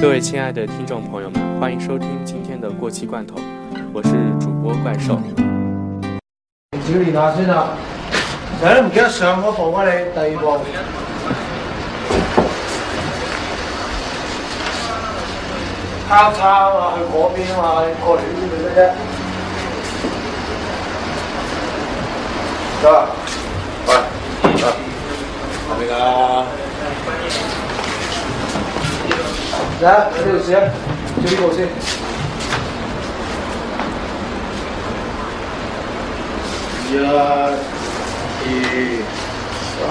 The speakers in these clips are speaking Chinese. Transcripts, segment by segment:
各位亲爱的听众朋友们，欢迎收听今天的过期罐头，我是主播怪兽。少年下先啦，成日唔记得上嗰部啊你，第二部。交叉啊，去嗰边啊嘛，你過嚟呢邊咪得啫。得，喂，得，係咪㗎？嚟，有呢條線，照呢部先。一、二、三、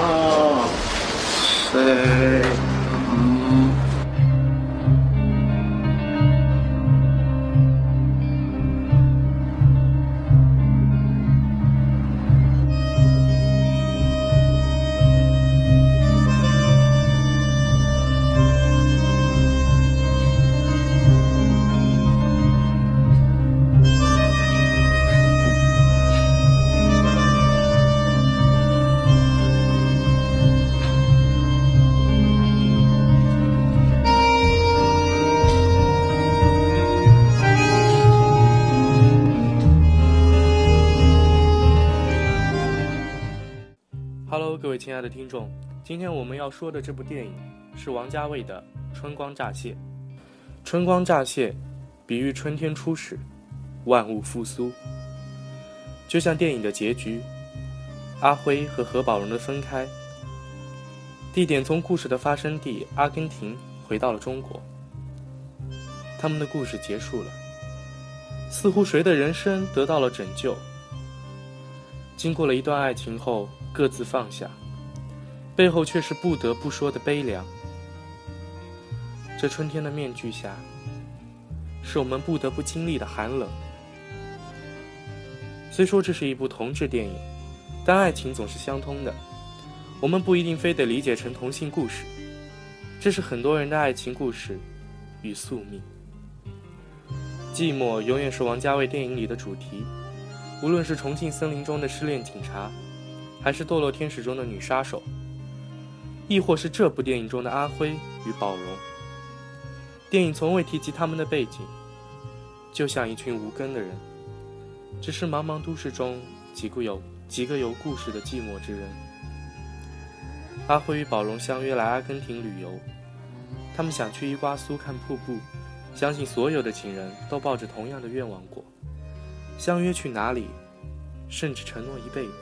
四、亲爱的听众，今天我们要说的这部电影是王家卫的《春光乍泄》。春光乍泄，比喻春天初始，万物复苏。就像电影的结局，阿辉和何宝荣的分开，地点从故事的发生地阿根廷回到了中国。他们的故事结束了，似乎谁的人生得到了拯救。经过了一段爱情后，各自放下，背后却是不得不说的悲凉。这春天的面具下，是我们不得不经历的寒冷。虽说这是一部同志电影，但爱情总是相通的，我们不一定非得理解成同性故事，这是很多人的爱情故事与宿命。寂寞永远是王家卫电影里的主题。无论是重庆森林中的失恋警察，还是堕落天使中的女杀手，亦或是这部电影中的阿辉与宝荣，电影从未提及他们的背景，就像一群无根的人，只是茫茫都市中几个有几个有故事的寂寞之人。阿辉与宝荣相约来阿根廷旅游，他们想去伊瓜苏看瀑布，相信所有的情人都抱着同样的愿望过。相约去哪里，甚至承诺一辈子。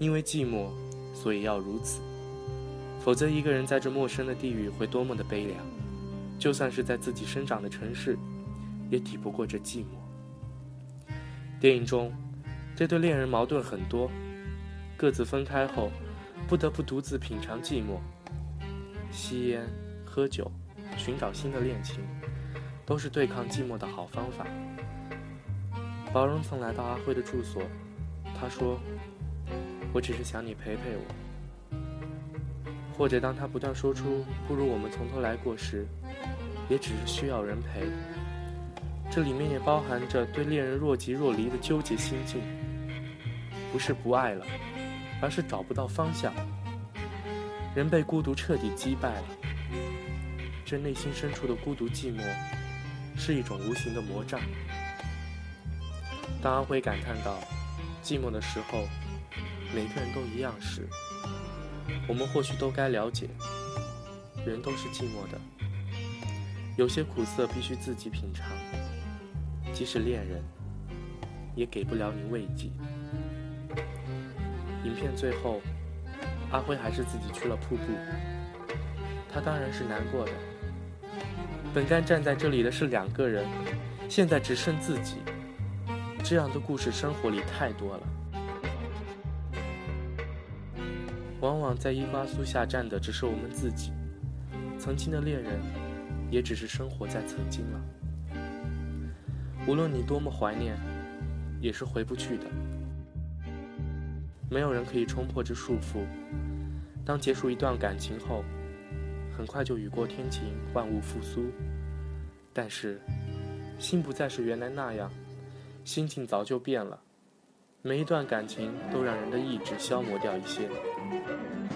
因为寂寞，所以要如此。否则，一个人在这陌生的地域会多么的悲凉。就算是在自己生长的城市，也抵不过这寂寞。电影中，这对恋人矛盾很多，各自分开后，不得不独自品尝寂寞。吸烟、喝酒、寻找新的恋情，都是对抗寂寞的好方法。宝荣曾来到阿辉的住所，他说：“我只是想你陪陪我。”或者当他不断说出“不如我们从头来过”时，也只是需要人陪。这里面也包含着对恋人若即若离的纠结心境，不是不爱了，而是找不到方向。人被孤独彻底击败了，这内心深处的孤独寂寞，是一种无形的魔障。当阿辉感叹到寂寞的时候，每个人都一样时，我们或许都该了解，人都是寂寞的，有些苦涩必须自己品尝，即使恋人，也给不了你慰藉。影片最后，阿辉还是自己去了瀑布，他当然是难过的。本该站在这里的是两个人，现在只剩自己。这样的故事，生活里太多了。在伊瓜苏下站的只是我们自己，曾经的恋人，也只是生活在曾经了。无论你多么怀念，也是回不去的。没有人可以冲破这束缚。当结束一段感情后，很快就雨过天晴，万物复苏。但是，心不再是原来那样。心境早就变了，每一段感情都让人的意志消磨掉一些。Música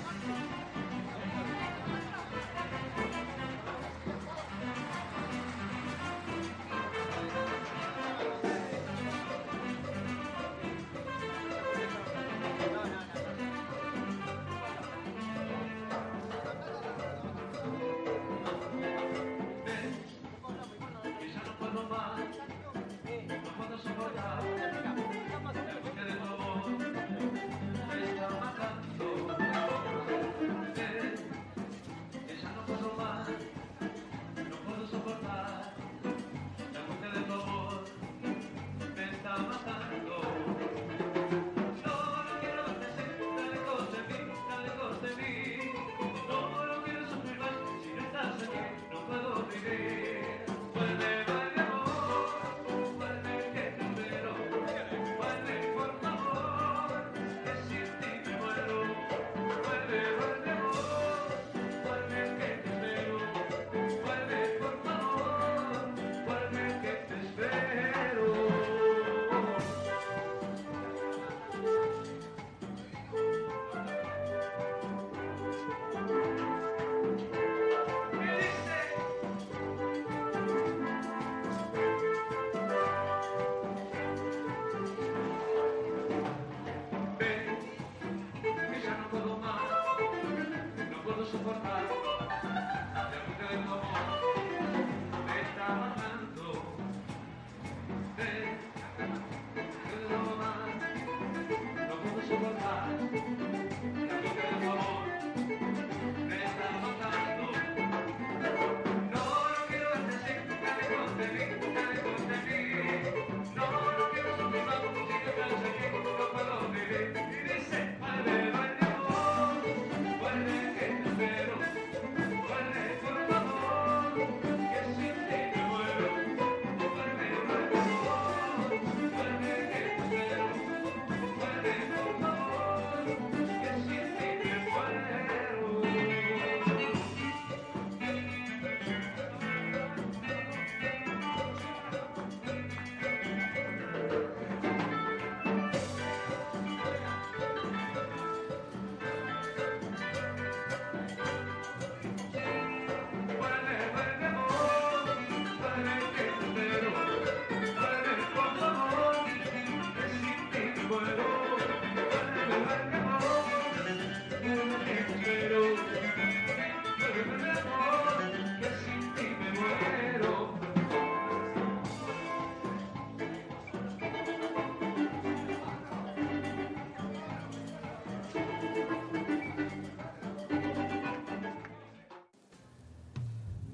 Thank you.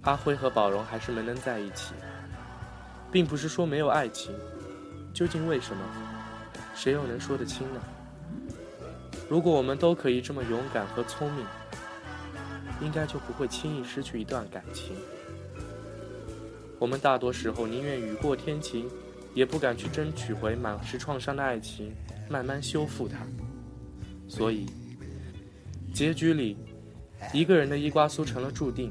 阿辉和宝荣还是没能在一起，并不是说没有爱情，究竟为什么？谁又能说得清呢？如果我们都可以这么勇敢和聪明，应该就不会轻易失去一段感情。我们大多时候宁愿雨过天晴，也不敢去争取回满是创伤的爱情，慢慢修复它。所以，结局里，一个人的伊瓜苏成了注定。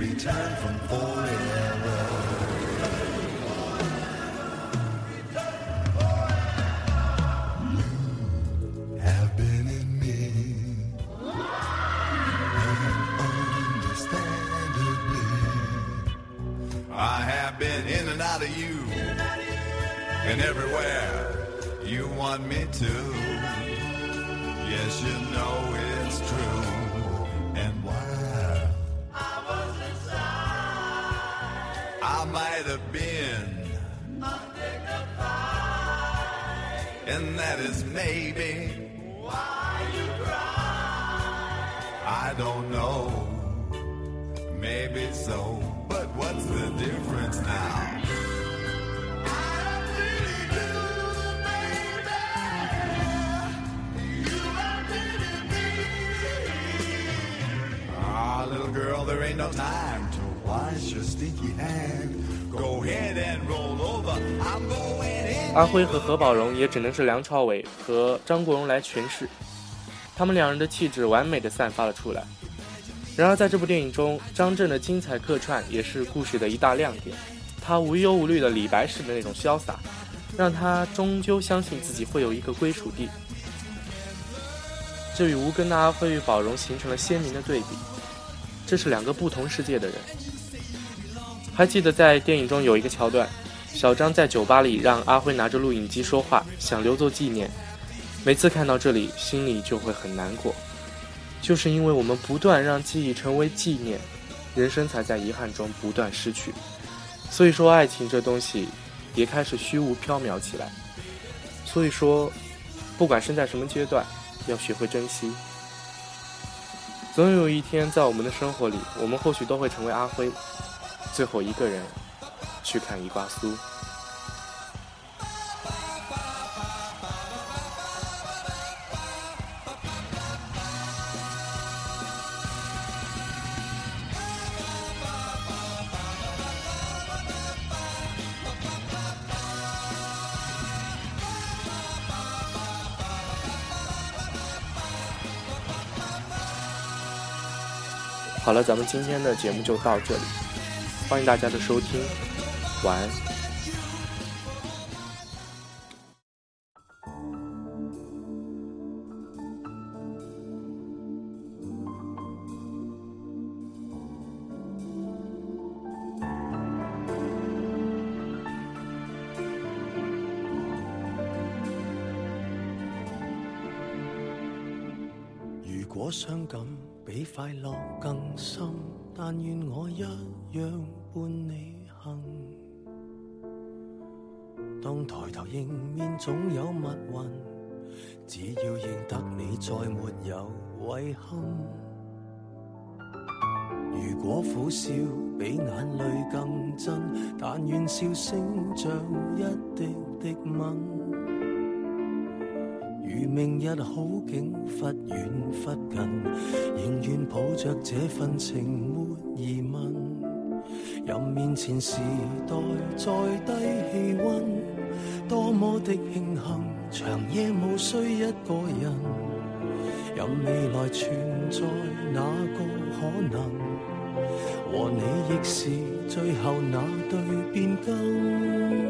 return from forever. Been in and out of you, and everywhere you want me to. I might have been and that is maybe why you cry. I don't know, maybe so, but what's the difference now? Girl, there ain't no time to wash your stinky hand. Go ahead and roll over. I'm going in. 阿辉和何宝荣也只能是梁朝伟和张国荣来诠释，他们两人的气质完美的散发了出来。然而在这部电影中，张震的精彩客串也是故事的一大亮点。他无忧无虑的李白式的那种潇洒，让他终究相信自己会有一个归属地。这与吴根的阿辉与宝荣形成了鲜明的对比，这是两个不同世界的人。还记得在电影中有一个桥段，小张在酒吧里让阿辉拿着录影机说话，想留作纪念。每次看到这里，心里就会很难过，就是因为我们不断让记忆成为纪念，人生才在遗憾中不断失去。所以说，爱情这东西也开始虚无缥缈起来。所以说，不管身在什么阶段，要学会珍惜。总有一天，在我们的生活里，我们或许都会成为阿辉，最后一个人去看伊瓜苏。好了，咱们今天的节目就到这里，欢迎大家的收听，晚安。更深，但愿我一样伴你行。当抬头迎面总有密云，只要认得你，再没有遗憾。如果苦笑比眼泪更真，但愿笑声像一滴滴吻。如明日好景忽远忽近，仍愿抱着这份情没疑问。任面前时代再低气温，多么的庆幸，长夜无需一个人。任未来存在哪个可能，和你亦是最后那对变更。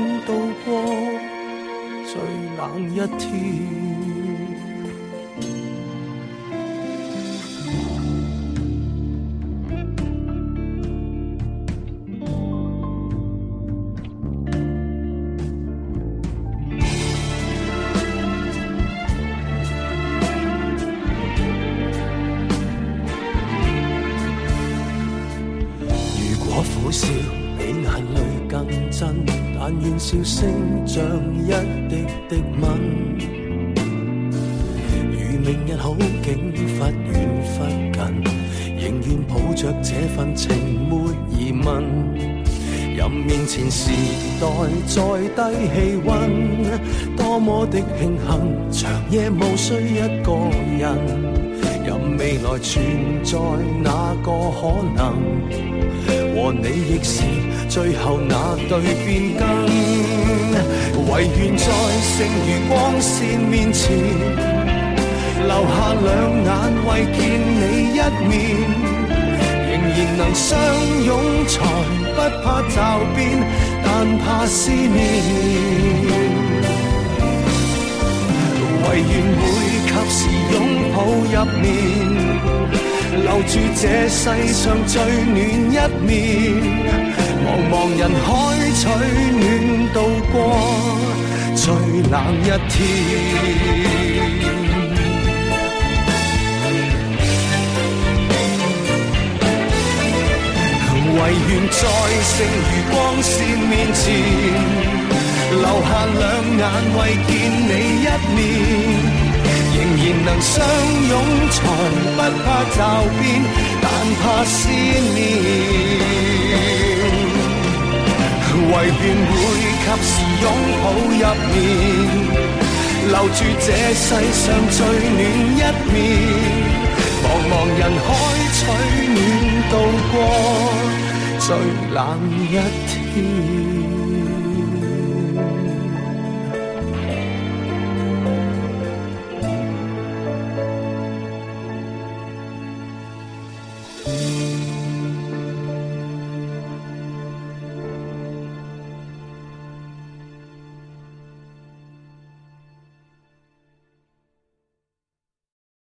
冷一天。如果苦笑比眼泪更真，但愿笑声像一的吻。如明日好景忽远忽近，仍愿抱着这份情没疑问。任面前时代再低气温，多么的庆幸，长夜无需一个人。任未来存在哪个可能，和你亦是最后那对变更。唯愿在剩余光线面前，留下两眼为见你一面，仍然能相拥才不怕骤变，但怕思念。唯愿会及时拥抱入眠，留住这世上最暖一面。茫茫人海取暖，度过最冷一天。唯愿在剩余光线面前。留下兩眼為見你一面，能相拥才不怕驟變，但怕思念。唯願會及時擁抱入眠，留住這世上最暖一面。茫茫人海取暖，度過最冷一天。